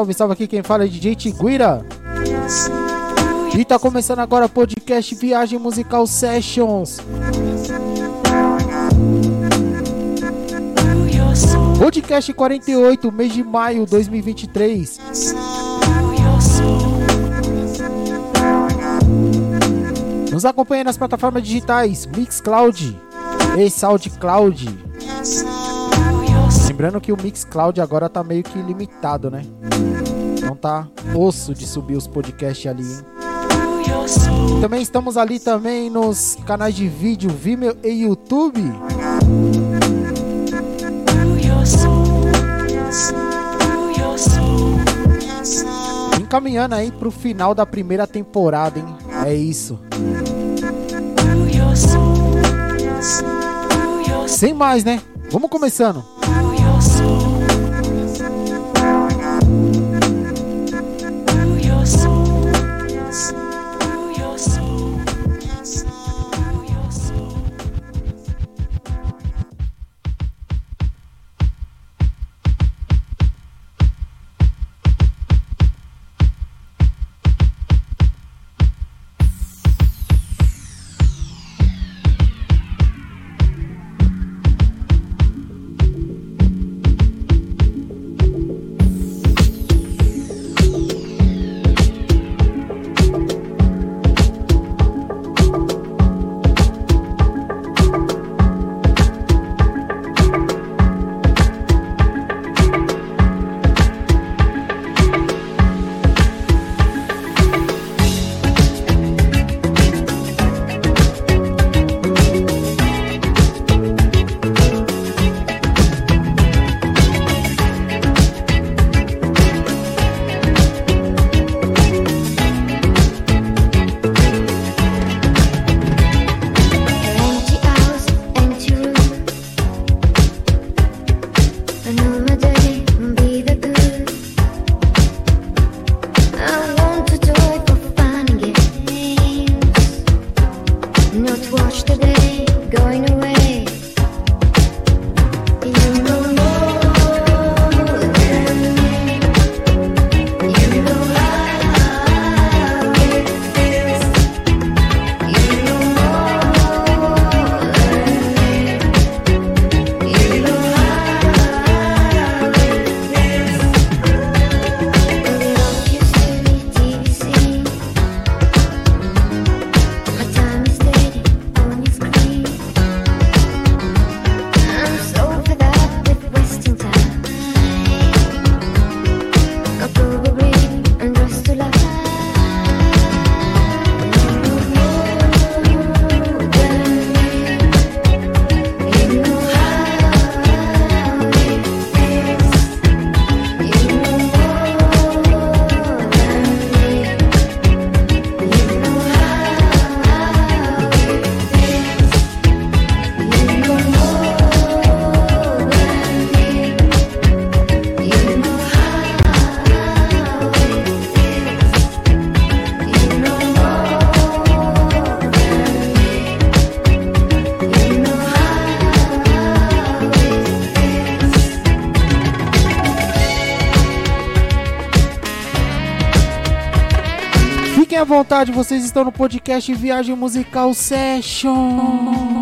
Salve, salve aqui quem fala é DJ Tiguira. E tá começando agora o podcast Viagem Musical Sessions. Podcast 48, mês de maio 2023. Nos acompanhe nas plataformas digitais Mixcloud e SoundCloud. Lembrando que o Mixcloud agora tá meio que limitado, né? Então tá osso de subir os podcasts ali, hein? Também estamos ali também nos canais de vídeo Vimeo e YouTube. Encaminhando aí pro final da primeira temporada, hein? É isso. Sem mais, né? Vamos começando. Vontade, vocês estão no podcast Viagem Musical Session.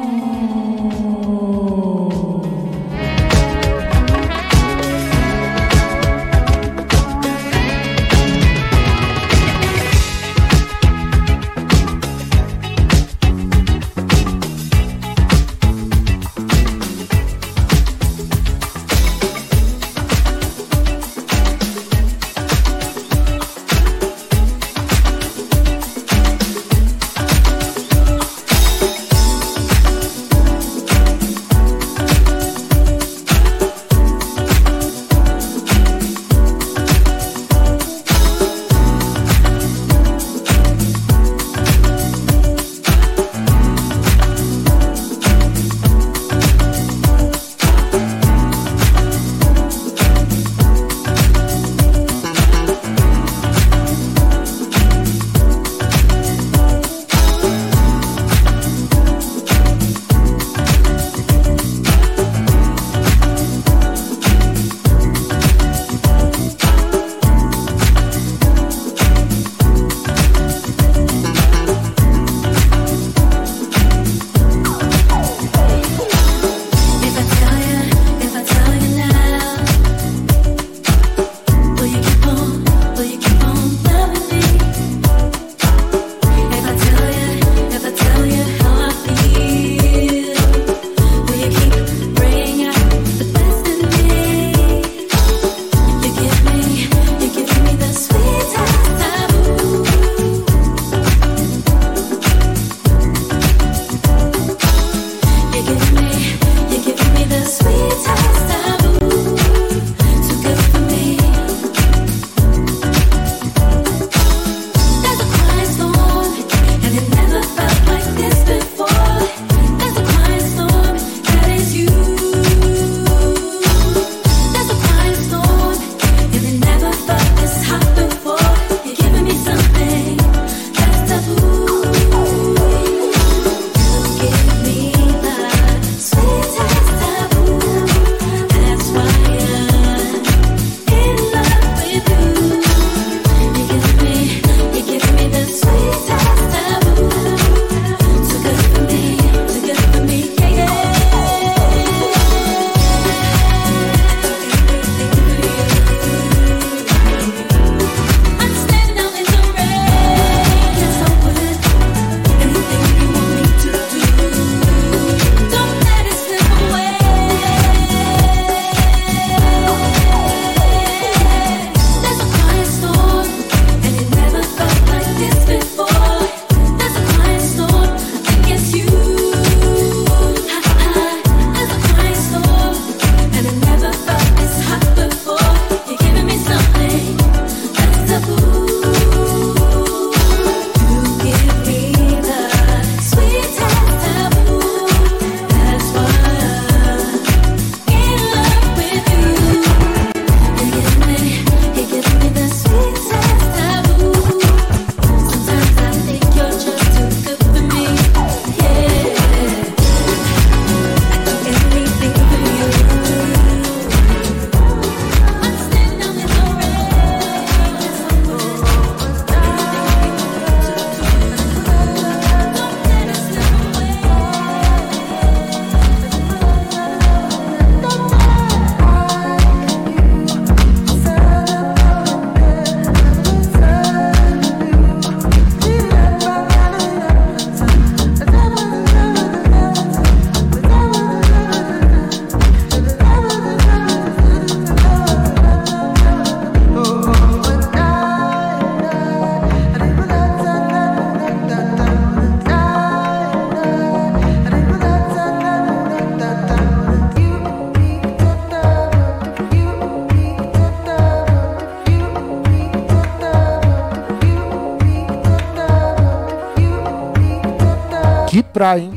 Hein?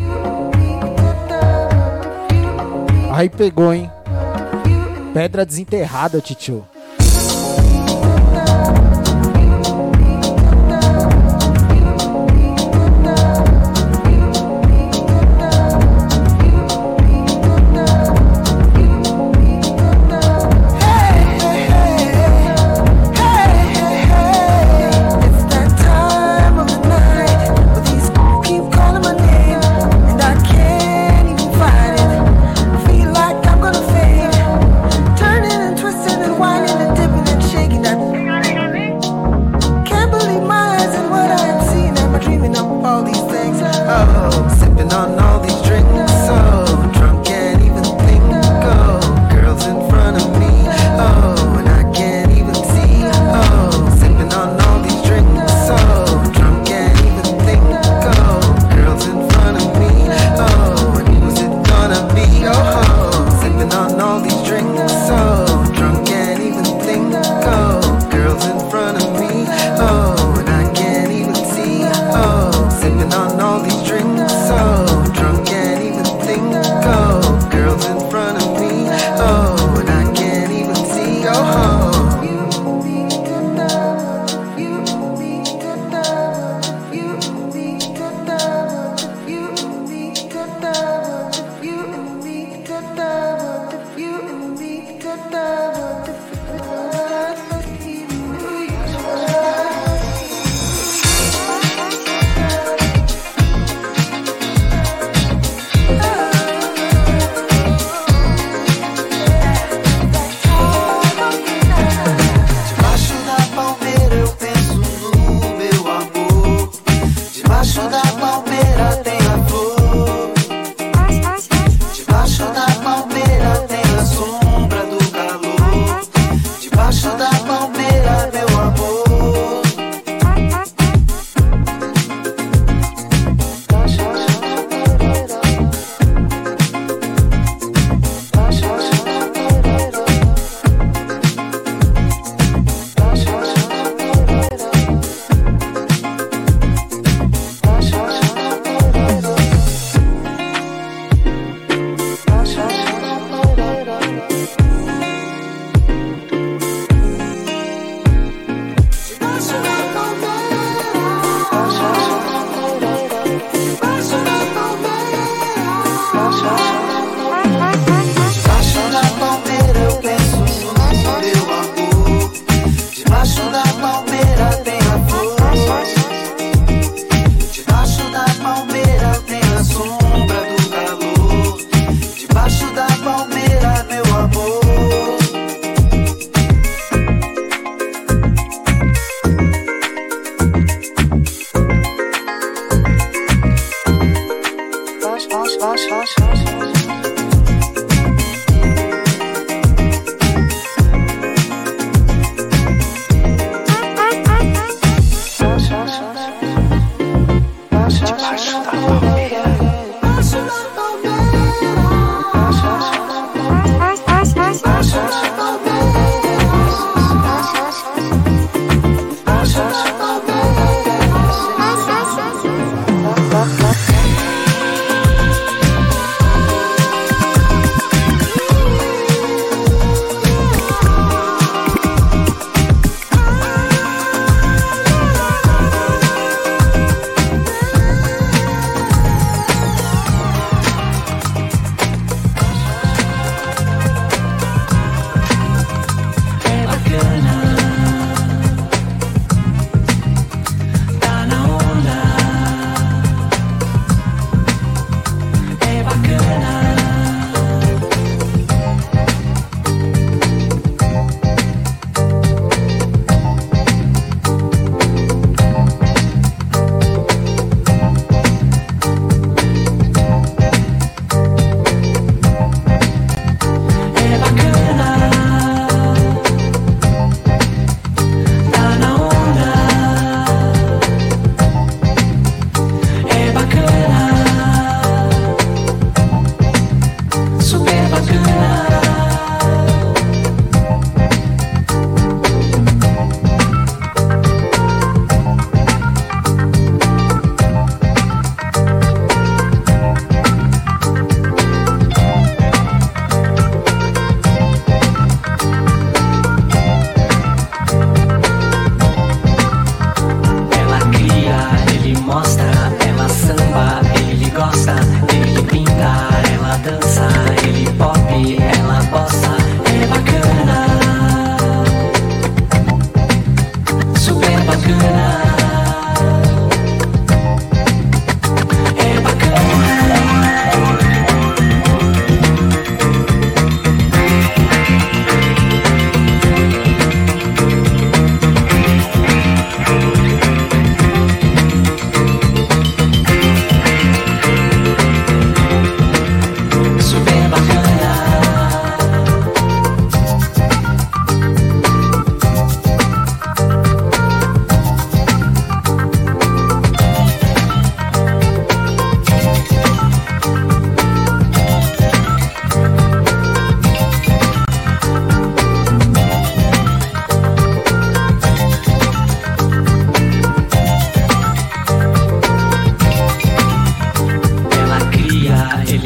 Aí pegou, hein? Pedra desenterrada,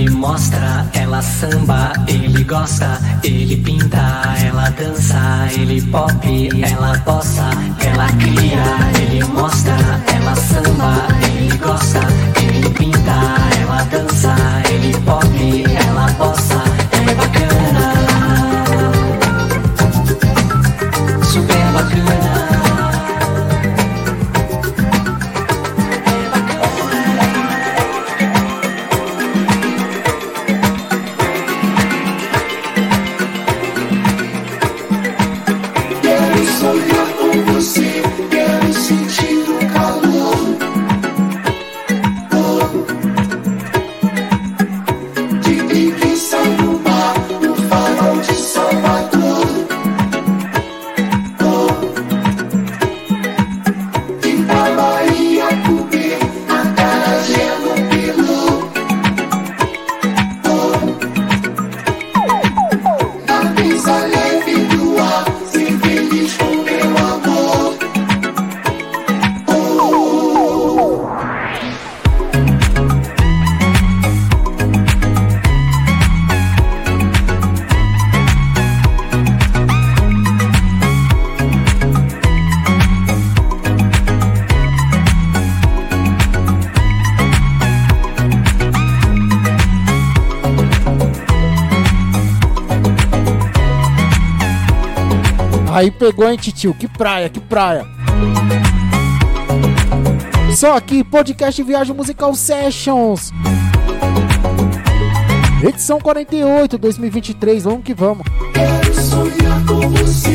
titio. mostra, ela samba, ele gosta, ele pinta, ela dança, ele pop, ela bossa, ela cria, ele mostra, ela samba, ele gosta, ele pinta, ela dança, ele pop, ela bossa, ela é bacana, super bacana. Aí pegou, hein, titio? Que praia, que praia. Só aqui, podcast Viagem Musical Sessions. Edição 48, 2023. Vamos que vamos. Quero sonhar com você,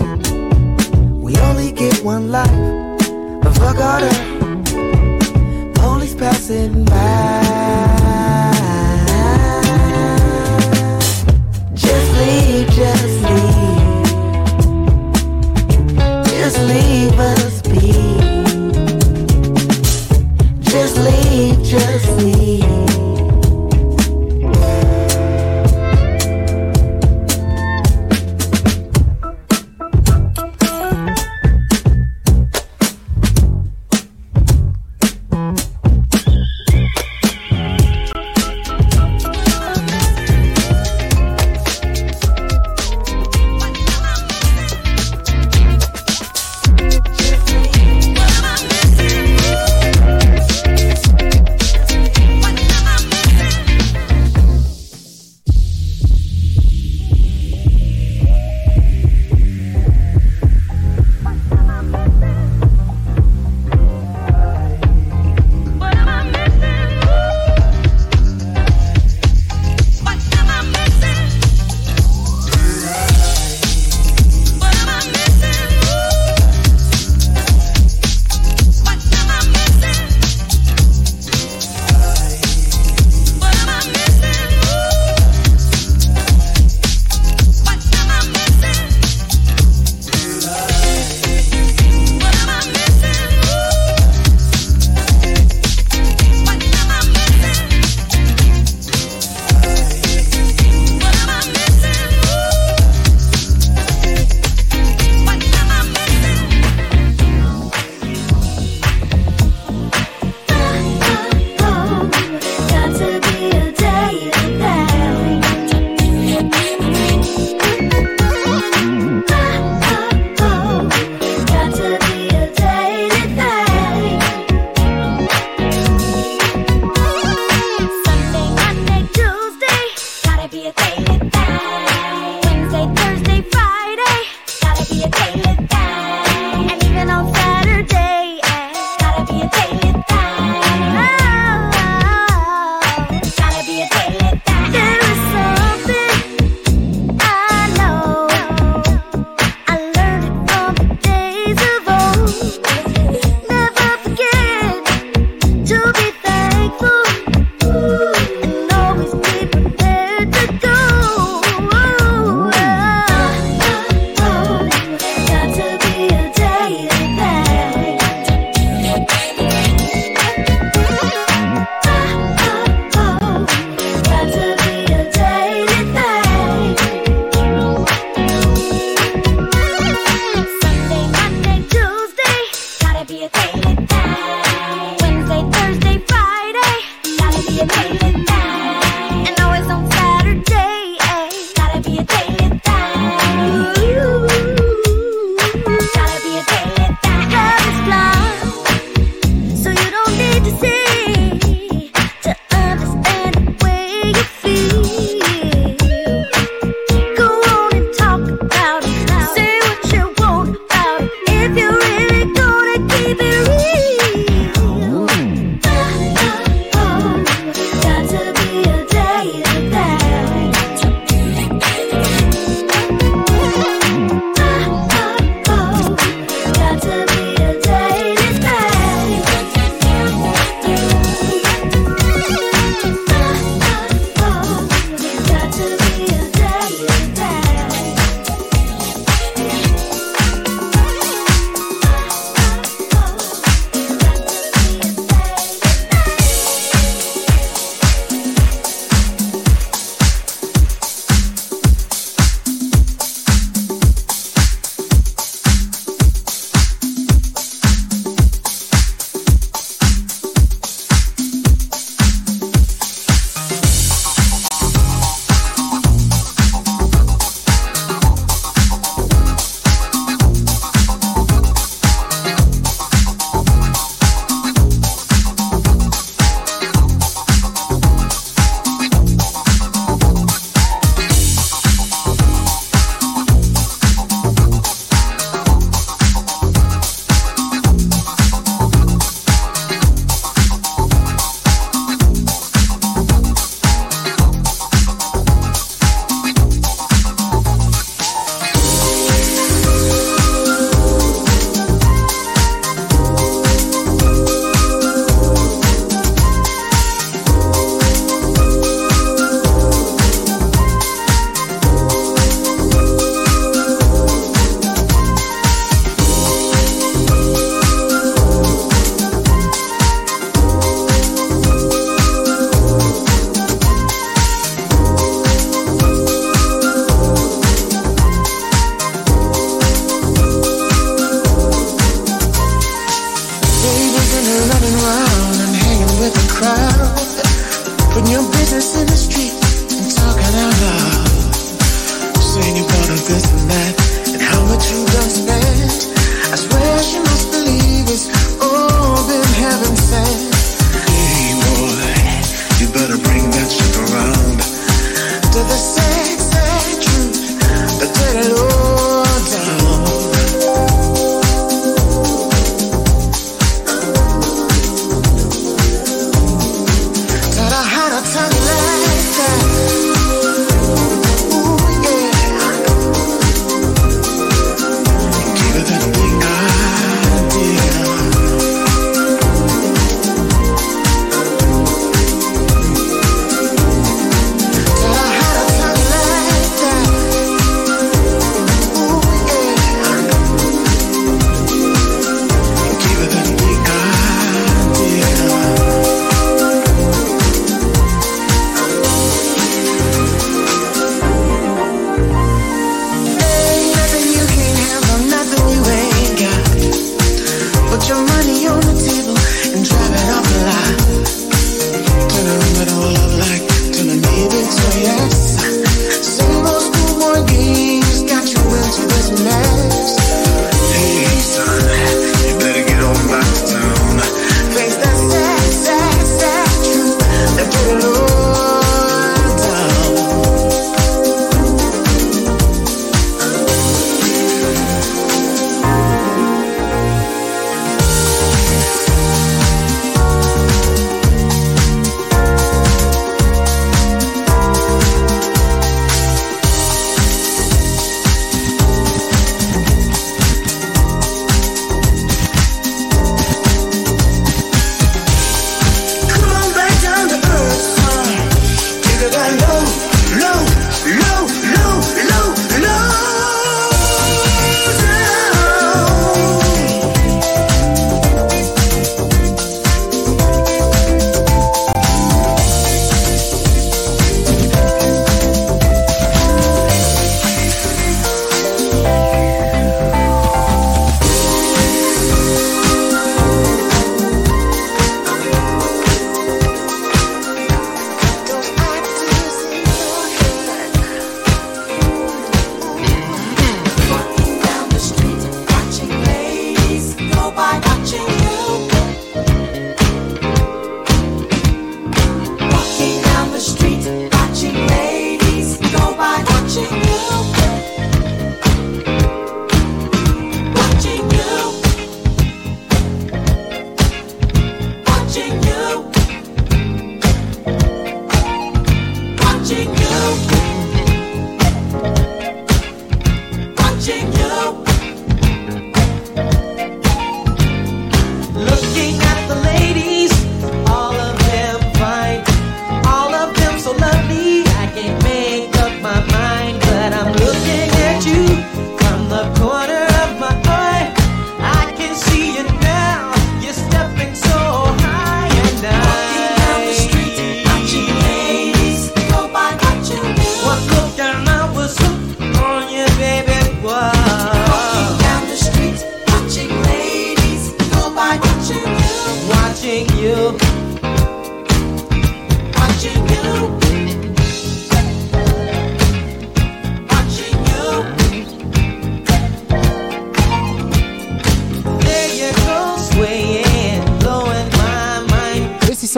Cause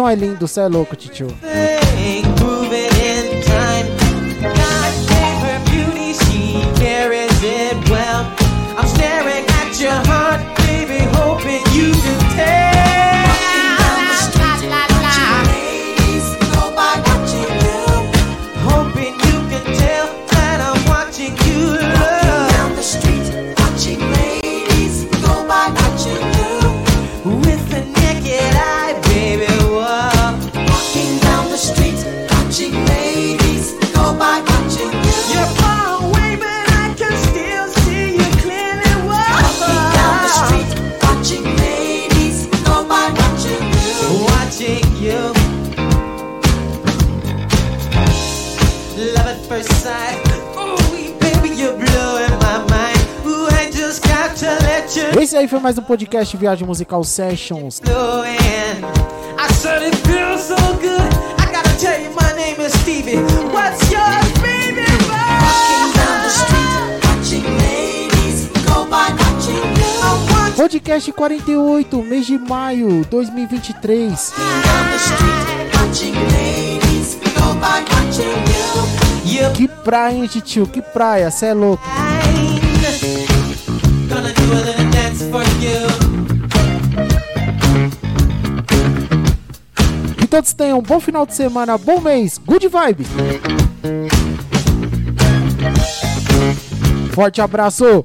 som é lindo, cê é louco, tio. Esse aí foi mais um podcast Viagem Musical Sessions. Podcast 48, mês de maio 2023. Que praia, hein, tio? Que praia, cê é louco. todos tenham um bom final de semana, bom mês, good vibe. Forte abraço.